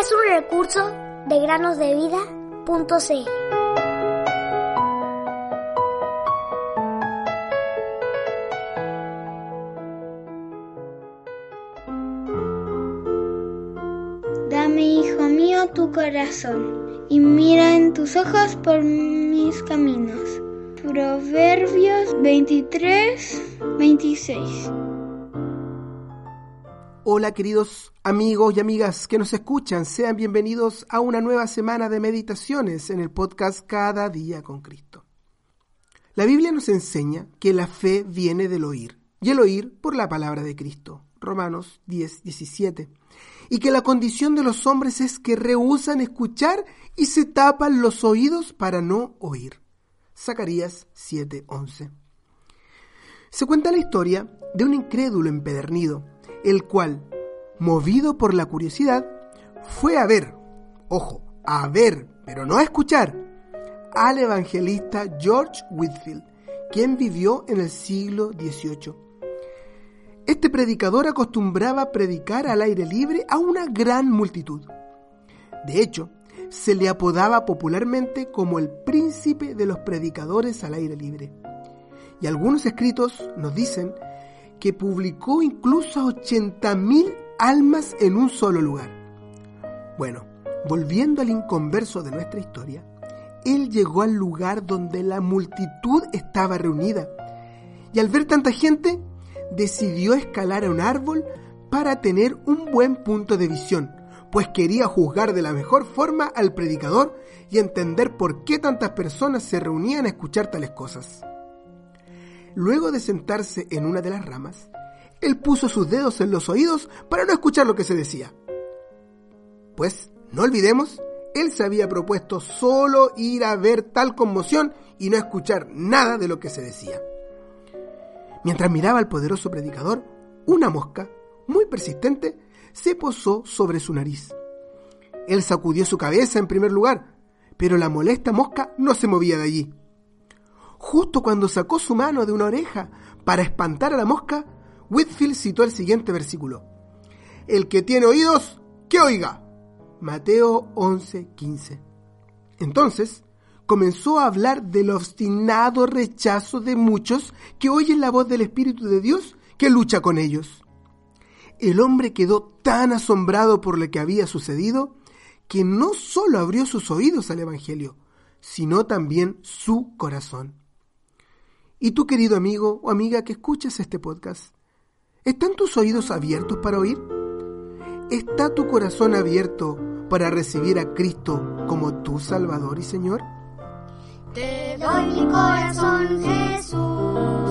Es un recurso de granosdevida.cl. Dame, hijo mío, tu corazón, y mira en tus ojos por mis caminos. Proverbios 23, 26. Hola queridos amigos y amigas que nos escuchan, sean bienvenidos a una nueva semana de meditaciones en el podcast Cada día con Cristo. La Biblia nos enseña que la fe viene del oír, y el oír por la palabra de Cristo, Romanos 10, 17, y que la condición de los hombres es que rehusan escuchar y se tapan los oídos para no oír. Zacarías 7, 11. Se cuenta la historia de un incrédulo empedernido el cual, movido por la curiosidad, fue a ver, ojo, a ver, pero no a escuchar, al evangelista George Whitfield, quien vivió en el siglo XVIII. Este predicador acostumbraba predicar al aire libre a una gran multitud. De hecho, se le apodaba popularmente como el príncipe de los predicadores al aire libre. Y algunos escritos nos dicen que publicó incluso a 80.000 almas en un solo lugar. Bueno, volviendo al inconverso de nuestra historia, él llegó al lugar donde la multitud estaba reunida y al ver tanta gente decidió escalar a un árbol para tener un buen punto de visión, pues quería juzgar de la mejor forma al predicador y entender por qué tantas personas se reunían a escuchar tales cosas. Luego de sentarse en una de las ramas, él puso sus dedos en los oídos para no escuchar lo que se decía. Pues, no olvidemos, él se había propuesto solo ir a ver tal conmoción y no escuchar nada de lo que se decía. Mientras miraba al poderoso predicador, una mosca, muy persistente, se posó sobre su nariz. Él sacudió su cabeza en primer lugar, pero la molesta mosca no se movía de allí. Justo cuando sacó su mano de una oreja para espantar a la mosca, Whitfield citó el siguiente versículo. El que tiene oídos, que oiga. Mateo 11:15. Entonces, comenzó a hablar del obstinado rechazo de muchos que oyen la voz del Espíritu de Dios que lucha con ellos. El hombre quedó tan asombrado por lo que había sucedido que no solo abrió sus oídos al Evangelio, sino también su corazón. Y tú, querido amigo o amiga que escuchas este podcast, ¿están tus oídos abiertos para oír? ¿Está tu corazón abierto para recibir a Cristo como tu Salvador y Señor? Te doy mi corazón, Jesús.